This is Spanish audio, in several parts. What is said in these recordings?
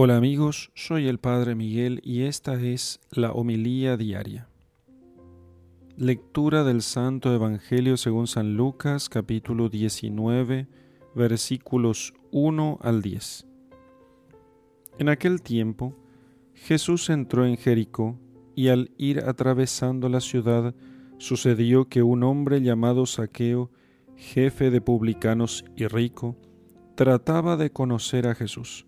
Hola amigos, soy el Padre Miguel y esta es la homilía diaria. Lectura del Santo Evangelio según San Lucas capítulo 19 versículos 1 al 10. En aquel tiempo Jesús entró en Jericó y al ir atravesando la ciudad sucedió que un hombre llamado Saqueo, jefe de publicanos y rico, trataba de conocer a Jesús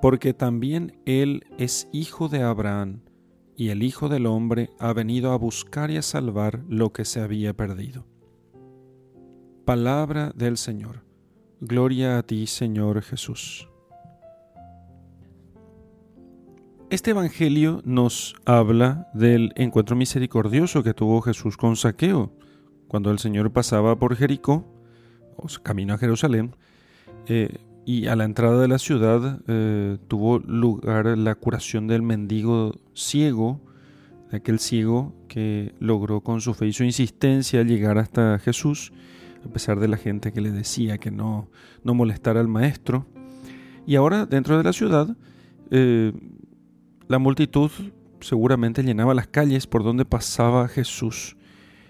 porque también Él es hijo de Abraham, y el Hijo del Hombre ha venido a buscar y a salvar lo que se había perdido. Palabra del Señor. Gloria a ti, Señor Jesús. Este Evangelio nos habla del encuentro misericordioso que tuvo Jesús con Saqueo, cuando el Señor pasaba por Jericó, o camino a Jerusalén, eh, y a la entrada de la ciudad eh, tuvo lugar la curación del mendigo ciego, de aquel ciego que logró con su fe y su insistencia llegar hasta Jesús, a pesar de la gente que le decía que no, no molestara al maestro. Y ahora dentro de la ciudad, eh, la multitud seguramente llenaba las calles por donde pasaba Jesús.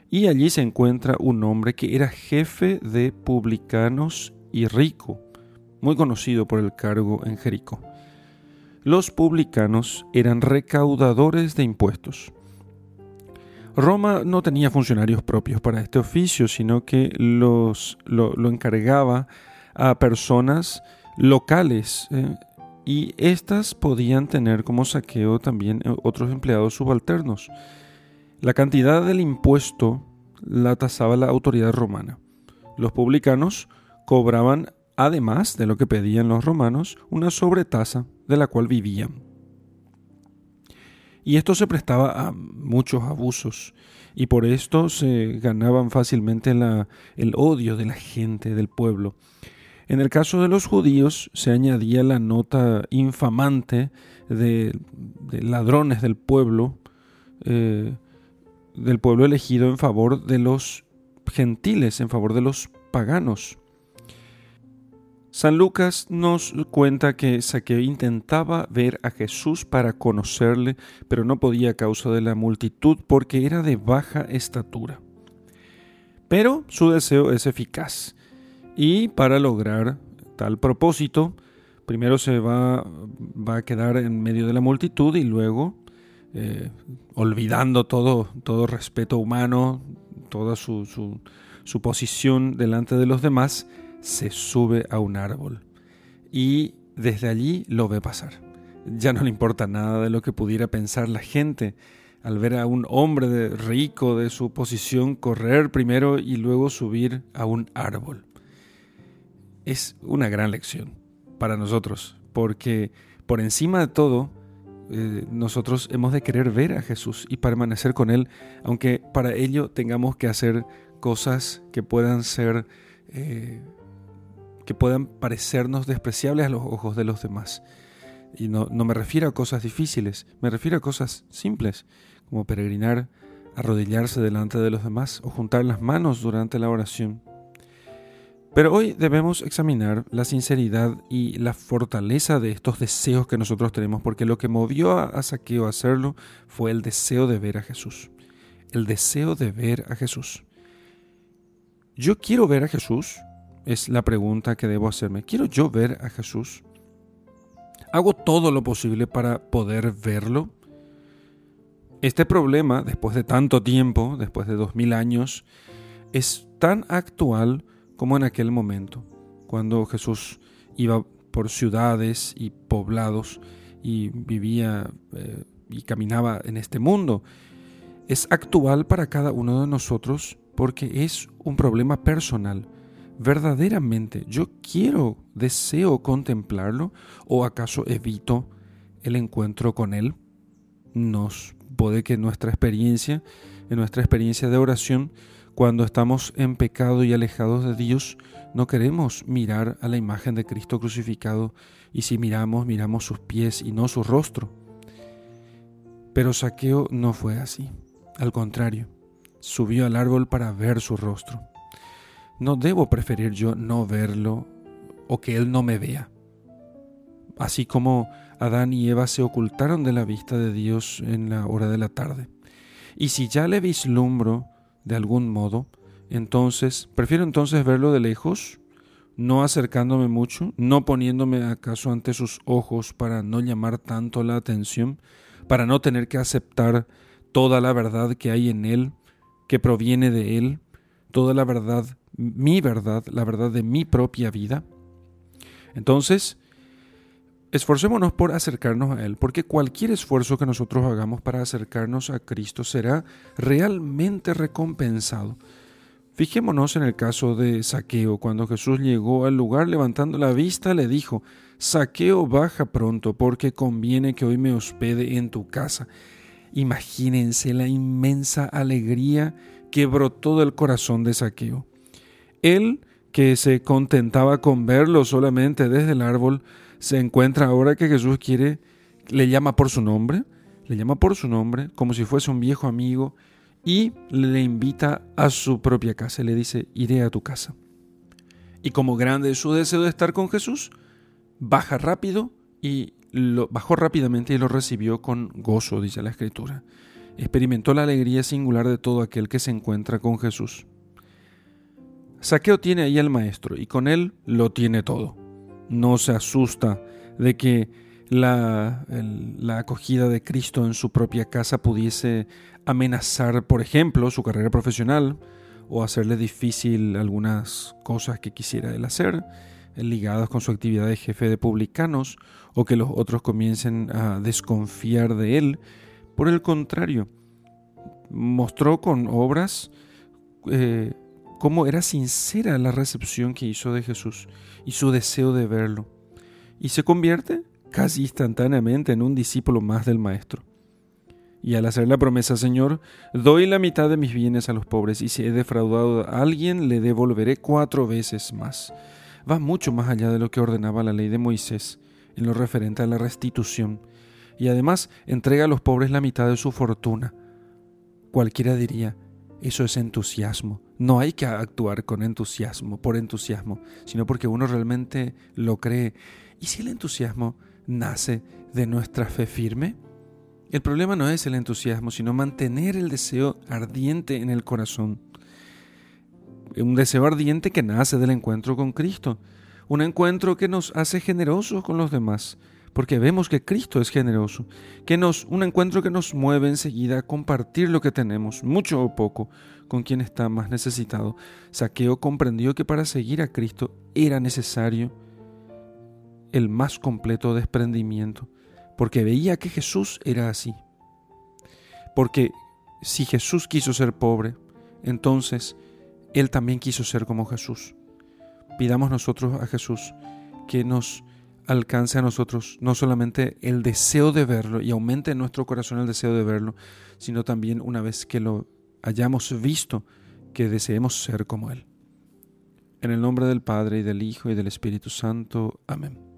Y allí se encuentra un hombre que era jefe de publicanos y rico muy conocido por el cargo en Jericó. Los publicanos eran recaudadores de impuestos. Roma no tenía funcionarios propios para este oficio, sino que los, lo, encargaba a personas locales eh, y éstas podían tener como saqueo también eh, otros empleados subalternos. La cantidad del impuesto la tasaba la autoridad romana. Los publicanos cobraban además de lo que pedían los romanos, una sobretasa de la cual vivían. Y esto se prestaba a muchos abusos, y por esto se ganaban fácilmente el odio de la gente, del pueblo. En el caso de los judíos se añadía la nota infamante de, ladrones del pueblo, eh, del pueblo elegido en favor de los gentiles, en favor de los paganos. San Lucas nos cuenta que Saqueo intentaba ver a Jesús para conocerle, pero no podía a causa de la multitud porque era de baja estatura. Pero su deseo es eficaz y para lograr tal propósito, primero se va, va a quedar en medio de la multitud y luego, eh, olvidando todo, todo respeto humano, toda su, su, su posición delante de los demás, se sube a un árbol y desde allí lo ve pasar. Ya no le importa nada de lo que pudiera pensar la gente al ver a un hombre rico de su posición correr primero y luego subir a un árbol. Es una gran lección para nosotros, porque por encima de todo, eh, nosotros hemos de querer ver a Jesús y permanecer con Él, aunque para ello tengamos que hacer cosas que puedan ser eh, que puedan parecernos despreciables a los ojos de los demás. Y no, no me refiero a cosas difíciles, me refiero a cosas simples, como peregrinar, arrodillarse delante de los demás o juntar las manos durante la oración. Pero hoy debemos examinar la sinceridad y la fortaleza de estos deseos que nosotros tenemos, porque lo que movió a Saqueo a hacerlo fue el deseo de ver a Jesús. El deseo de ver a Jesús. Yo quiero ver a Jesús, es la pregunta que debo hacerme. ¿Quiero yo ver a Jesús? ¿Hago todo lo posible para poder verlo? Este problema, después de tanto tiempo, después de dos mil años, es tan actual como en aquel momento, cuando Jesús iba por ciudades y poblados y vivía eh, y caminaba en este mundo. Es actual para cada uno de nosotros porque es un problema personal. Verdaderamente, yo quiero, deseo contemplarlo o acaso evito el encuentro con él. Nos puede que nuestra experiencia, en nuestra experiencia de oración, cuando estamos en pecado y alejados de Dios, no queremos mirar a la imagen de Cristo crucificado y si miramos, miramos sus pies y no su rostro. Pero Saqueo no fue así. Al contrario, subió al árbol para ver su rostro. No debo preferir yo no verlo o que él no me vea. Así como Adán y Eva se ocultaron de la vista de Dios en la hora de la tarde. Y si ya le vislumbro de algún modo, entonces, prefiero entonces verlo de lejos, no acercándome mucho, no poniéndome acaso ante sus ojos para no llamar tanto la atención, para no tener que aceptar toda la verdad que hay en él, que proviene de él, toda la verdad, mi verdad, la verdad de mi propia vida. Entonces, Esforcémonos por acercarnos a Él, porque cualquier esfuerzo que nosotros hagamos para acercarnos a Cristo será realmente recompensado. Fijémonos en el caso de Saqueo. Cuando Jesús llegó al lugar levantando la vista, le dijo, Saqueo, baja pronto, porque conviene que hoy me hospede en tu casa. Imagínense la inmensa alegría que brotó del corazón de Saqueo. Él, que se contentaba con verlo solamente desde el árbol, se encuentra ahora que Jesús quiere, le llama por su nombre, le llama por su nombre, como si fuese un viejo amigo, y le invita a su propia casa. Le dice, iré a tu casa. Y como grande es su deseo de estar con Jesús, baja rápido y lo bajó rápidamente y lo recibió con gozo, dice la Escritura. Experimentó la alegría singular de todo aquel que se encuentra con Jesús. Saqueo tiene ahí al Maestro y con él lo tiene todo no se asusta de que la, acogida de Cristo en su propia casa pudiese amenazar, por ejemplo, su carrera profesional o hacerle difícil algunas cosas que quisiera él hacer, eh, ligadas con su actividad de jefe de publicanos, o que los otros comiencen a desconfiar de él. Por el contrario, mostró con obras eh, cómo era sincera la recepción que hizo de Jesús y su deseo de verlo. Y se convierte casi instantáneamente en un discípulo más del Maestro. Y al hacer la promesa, Señor, doy la mitad de mis bienes a los pobres, y si he defraudado a alguien, le devolveré cuatro veces más. Va mucho más allá de lo que ordenaba la ley de Moisés en lo referente a la restitución, y además entrega a los pobres la mitad de su fortuna. Cualquiera diría, eso es entusiasmo. No hay que actuar con entusiasmo, por entusiasmo, sino porque uno realmente lo cree. ¿Y si el entusiasmo nace de nuestra fe firme? El problema no es el entusiasmo, sino mantener el deseo ardiente en el corazón. Un deseo ardiente que nace del encuentro con Cristo. Un encuentro que nos hace generosos con los demás, porque vemos que Cristo es generoso, que nos un encuentro que nos mueve enseguida a compartir lo que tenemos, mucho o poco, con quien está más necesitado. Saqueo comprendió que para seguir a Cristo era necesario el más completo desprendimiento, porque veía que Jesús era así. Porque si Jesús quiso ser pobre, entonces Él también quiso ser como Jesús. Pidamos nosotros a Jesús que nos alcance a nosotros no solamente el deseo de verlo y aumente en nuestro corazón el deseo de verlo, sino también una vez que lo hayamos visto, que deseemos ser como Él. En el nombre del Padre y del Hijo y del Espíritu Santo. Amén.